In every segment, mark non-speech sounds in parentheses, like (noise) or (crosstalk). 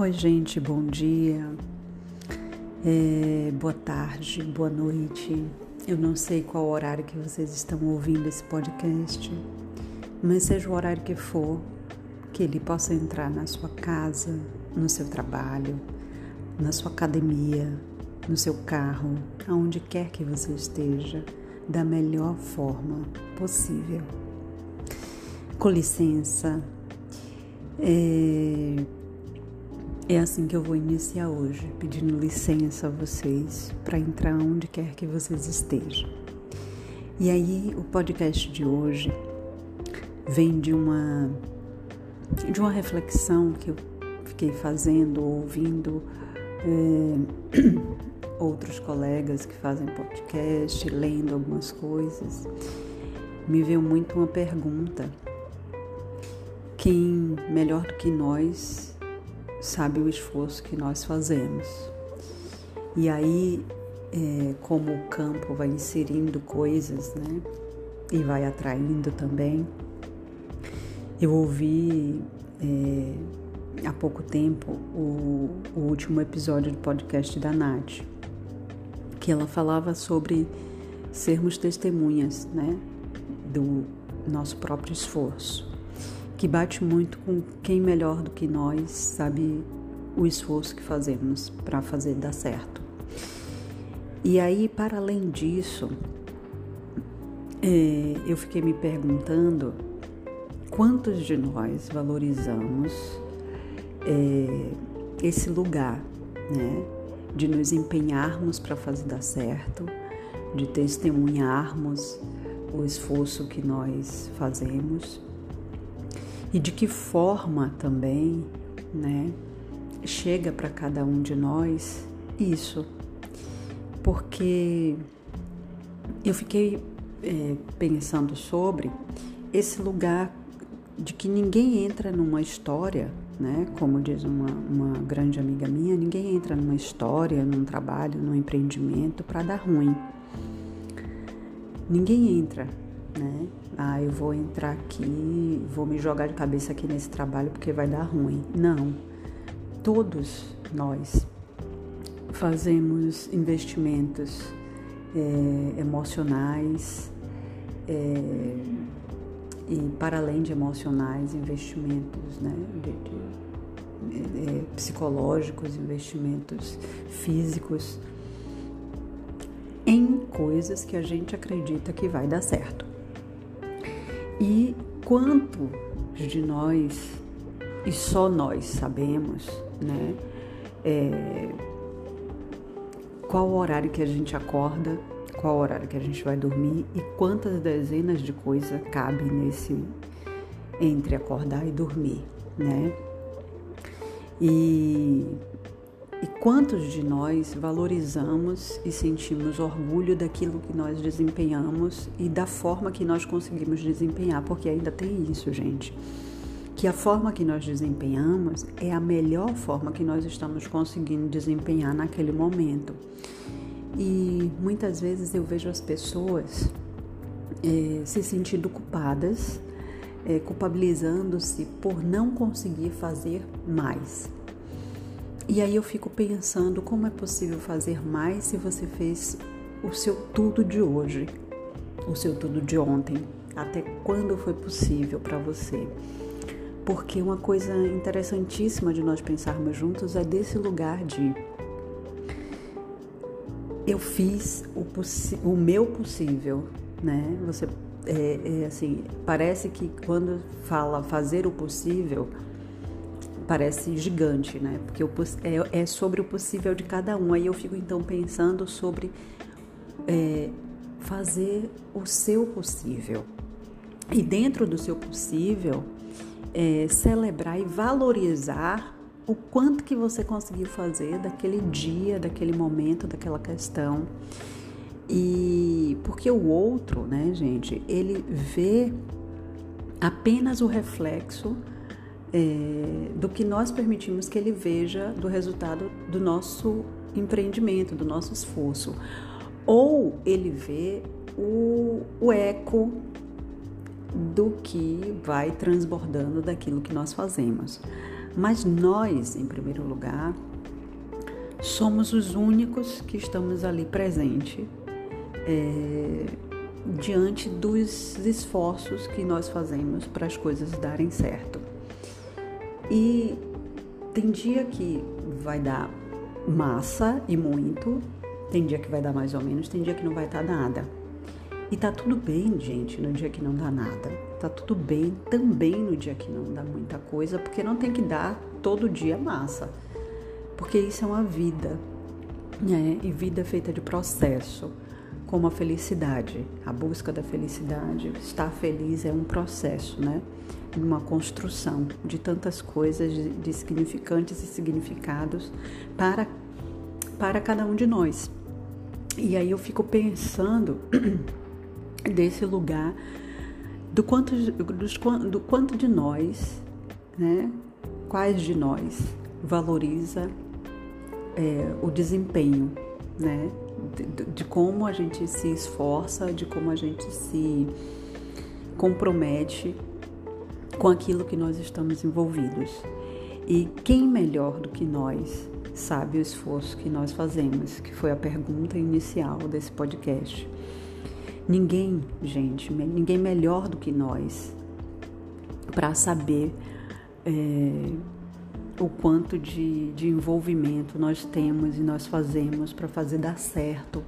Oi, gente, bom dia, é, boa tarde, boa noite. Eu não sei qual horário que vocês estão ouvindo esse podcast, mas seja o horário que for, que ele possa entrar na sua casa, no seu trabalho, na sua academia, no seu carro, aonde quer que você esteja, da melhor forma possível. Com licença, é, é assim que eu vou iniciar hoje, pedindo licença a vocês para entrar onde quer que vocês estejam. E aí, o podcast de hoje vem de uma de uma reflexão que eu fiquei fazendo, ouvindo é, (clears throat) outros colegas que fazem podcast, lendo algumas coisas. Me veio muito uma pergunta: quem melhor do que nós sabe o esforço que nós fazemos. E aí, é, como o campo vai inserindo coisas, né? E vai atraindo também. Eu ouvi é, há pouco tempo o, o último episódio do podcast da Nath, que ela falava sobre sermos testemunhas, né? Do nosso próprio esforço que bate muito com quem melhor do que nós sabe o esforço que fazemos para fazer dar certo. E aí, para além disso, é, eu fiquei me perguntando quantos de nós valorizamos é, esse lugar, né? De nos empenharmos para fazer dar certo, de testemunharmos o esforço que nós fazemos e de que forma também, né, chega para cada um de nós isso. Porque eu fiquei é, pensando sobre esse lugar de que ninguém entra numa história, né? Como diz uma, uma grande amiga minha, ninguém entra numa história, num trabalho, num empreendimento para dar ruim. Ninguém entra né? Ah, eu vou entrar aqui, vou me jogar de cabeça aqui nesse trabalho porque vai dar ruim. Não. Todos nós fazemos investimentos é, emocionais é, e, para além de emocionais, investimentos né, de, de, é, psicológicos, investimentos físicos em coisas que a gente acredita que vai dar certo. E quanto de nós, e só nós sabemos, né? É, qual o horário que a gente acorda, qual o horário que a gente vai dormir e quantas dezenas de coisas cabem nesse entre acordar e dormir, né? E quantos de nós valorizamos e sentimos orgulho daquilo que nós desempenhamos e da forma que nós conseguimos desempenhar? Porque ainda tem isso, gente. Que a forma que nós desempenhamos é a melhor forma que nós estamos conseguindo desempenhar naquele momento. E muitas vezes eu vejo as pessoas é, se sentindo culpadas, é, culpabilizando-se por não conseguir fazer mais e aí eu fico pensando como é possível fazer mais se você fez o seu tudo de hoje, o seu tudo de ontem, até quando foi possível para você. Porque uma coisa interessantíssima de nós pensarmos juntos é desse lugar de eu fiz o, o meu possível, né? Você é, é assim, parece que quando fala fazer o possível, parece gigante, né? Porque é, é, sobre o possível de cada um. Aí eu fico então pensando sobre é, fazer o seu possível. E dentro do seu possível, é, celebrar e valorizar o quanto que você conseguiu fazer daquele dia, daquele momento, daquela questão. E porque o outro, né, gente, ele vê apenas o reflexo é, do que nós permitimos que ele veja do resultado do nosso empreendimento, do nosso esforço. Ou ele vê o, o eco do que vai transbordando daquilo que nós fazemos. Mas nós, em primeiro lugar, somos os únicos que estamos ali presente é, diante dos esforços que nós fazemos para as coisas darem certo. E tem dia que vai dar massa e muito, tem dia que vai dar mais ou menos, tem dia que não vai dar nada. E tá tudo bem, gente, no dia que não dá nada. Tá tudo bem também no dia que não dá muita coisa, porque não tem que dar todo dia massa. Porque isso é uma vida, né? E vida feita de processo, como a felicidade, a busca da felicidade, estar feliz é um processo, né? Uma construção de tantas coisas, de, significantes e significados para, para cada um de nós. E aí eu fico pensando (clears throat) desse lugar do quanto, do, do quanto de nós, né? Quais de nós valoriza é, o desempenho, né? De, de, como a gente se esforça, de como a gente se compromete com aquilo que nós estamos envolvidos. E quem melhor do que nós sabe o esforço que nós fazemos, que foi a pergunta inicial desse podcast. Ninguém, gente, ninguém melhor do que nós para saber é, o quanto de, de envolvimento nós temos e nós fazemos para fazer dar certo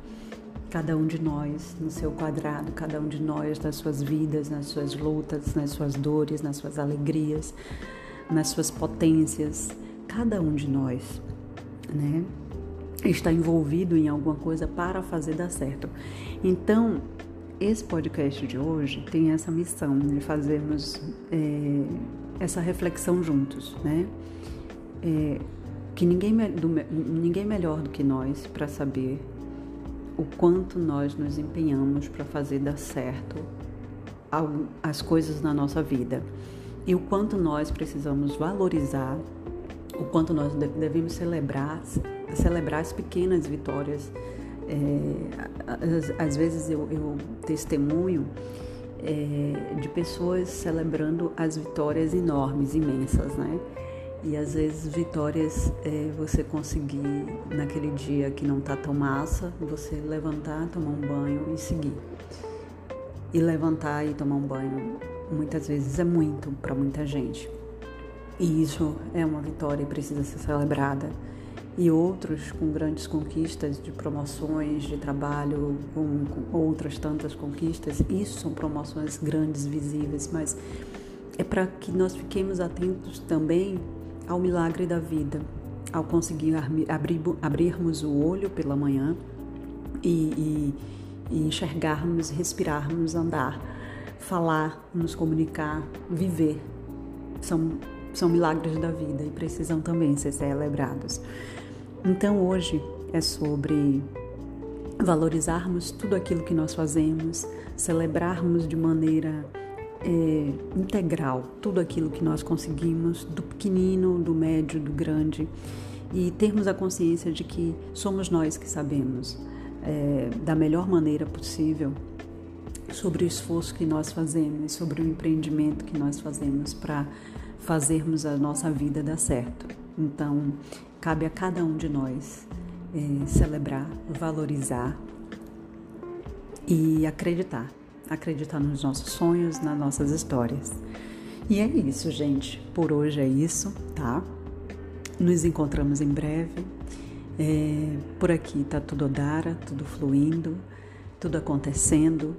cada um de nós no seu quadrado, cada um de nós nas suas vidas, nas suas lutas, nas suas dores, nas suas alegrias, nas suas potências, cada um de nós, né? Está envolvido em alguma coisa para fazer dar certo. Então, esse podcast de hoje tem essa missão de fazermos é, essa reflexão juntos, né? É, que ninguém, do, ninguém melhor do que nós para saber o quanto nós nos empenhamos para fazer dar certo as coisas na nossa vida e o quanto nós precisamos valorizar, o quanto nós devemos celebrar, celebrar as pequenas vitórias é, às, vezes eu, eu testemunho é, de pessoas celebrando as vitórias enormes, imensas, né? E às vezes vitórias é você conseguir naquele dia que não tá tão massa, você levantar, tomar um banho e seguir. E levantar e tomar um banho muitas vezes é muito para muita gente. E isso é uma vitória e precisa ser celebrada e outros com grandes conquistas de promoções de trabalho, com, com outras tantas conquistas. Isso são promoções grandes, visíveis, mas é para que nós fiquemos atentos também ao milagre da vida, ao conseguir abrir, abrirmos o olho pela manhã e, e, e enxergarmos, respirarmos, andar, falar, nos comunicar, viver. São, são milagres da vida e precisam também ser celebrados. Então hoje é sobre valorizarmos tudo aquilo que nós fazemos, celebrarmos de maneira é, integral tudo aquilo que nós conseguimos, do pequenino, do médio, do grande, e termos a consciência de que somos nós que sabemos é, da melhor maneira possível sobre o esforço que nós fazemos, sobre o empreendimento que nós fazemos para fazermos a nossa vida dar certo. Então, cabe a cada um de nós é, celebrar, valorizar e acreditar. Acreditar nos nossos sonhos, nas nossas histórias. E é isso, gente. Por hoje é isso, tá? Nos encontramos em breve. É, por aqui tá tudo Odara, tudo fluindo, tudo acontecendo.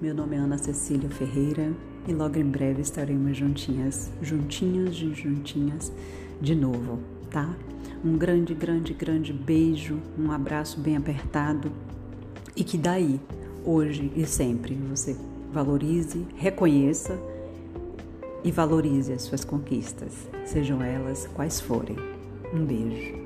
Meu nome é Ana Cecília Ferreira e logo em breve estaremos juntinhas, juntinhos e juntinhas de novo, tá? Um grande, grande, grande beijo, um abraço bem apertado e que daí, hoje e sempre, você valorize, reconheça e valorize as suas conquistas, sejam elas quais forem. Um beijo.